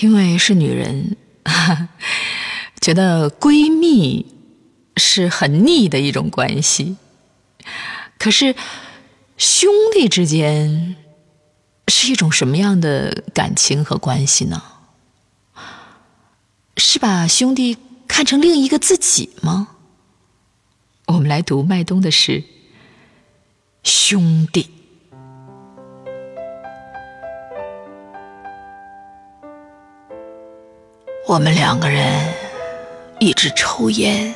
因为是女人，觉得闺蜜是很腻的一种关系。可是兄弟之间是一种什么样的感情和关系呢？是把兄弟看成另一个自己吗？我们来读麦冬的诗《兄弟》。我们两个人一直抽烟，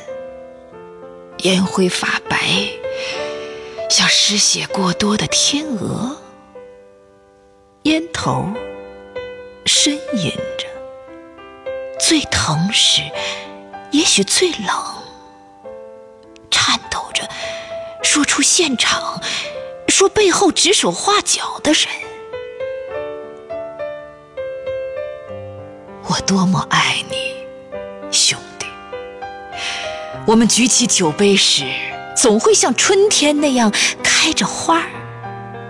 烟灰发白，像失血过多的天鹅。烟头呻吟着，最疼时，也许最冷，颤抖着说出现场，说背后指手画脚的人。多么爱你，兄弟！我们举起酒杯时，总会像春天那样开着花儿，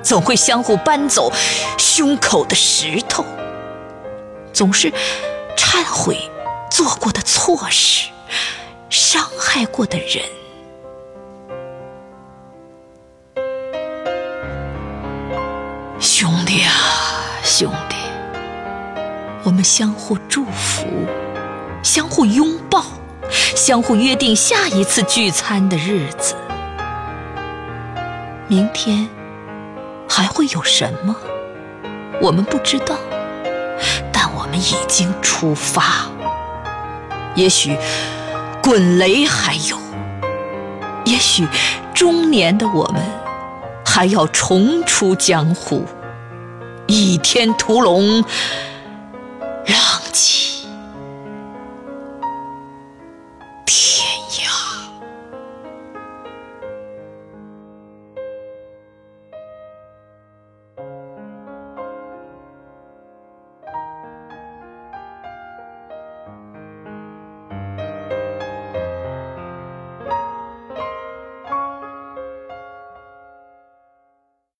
总会相互搬走胸口的石头，总是忏悔做过的错事，伤害过的人。兄弟啊，兄弟！我们相互祝福，相互拥抱，相互约定下一次聚餐的日子。明天还会有什么？我们不知道，但我们已经出发。也许滚雷还有，也许中年的我们还要重出江湖，倚天屠龙。浪迹天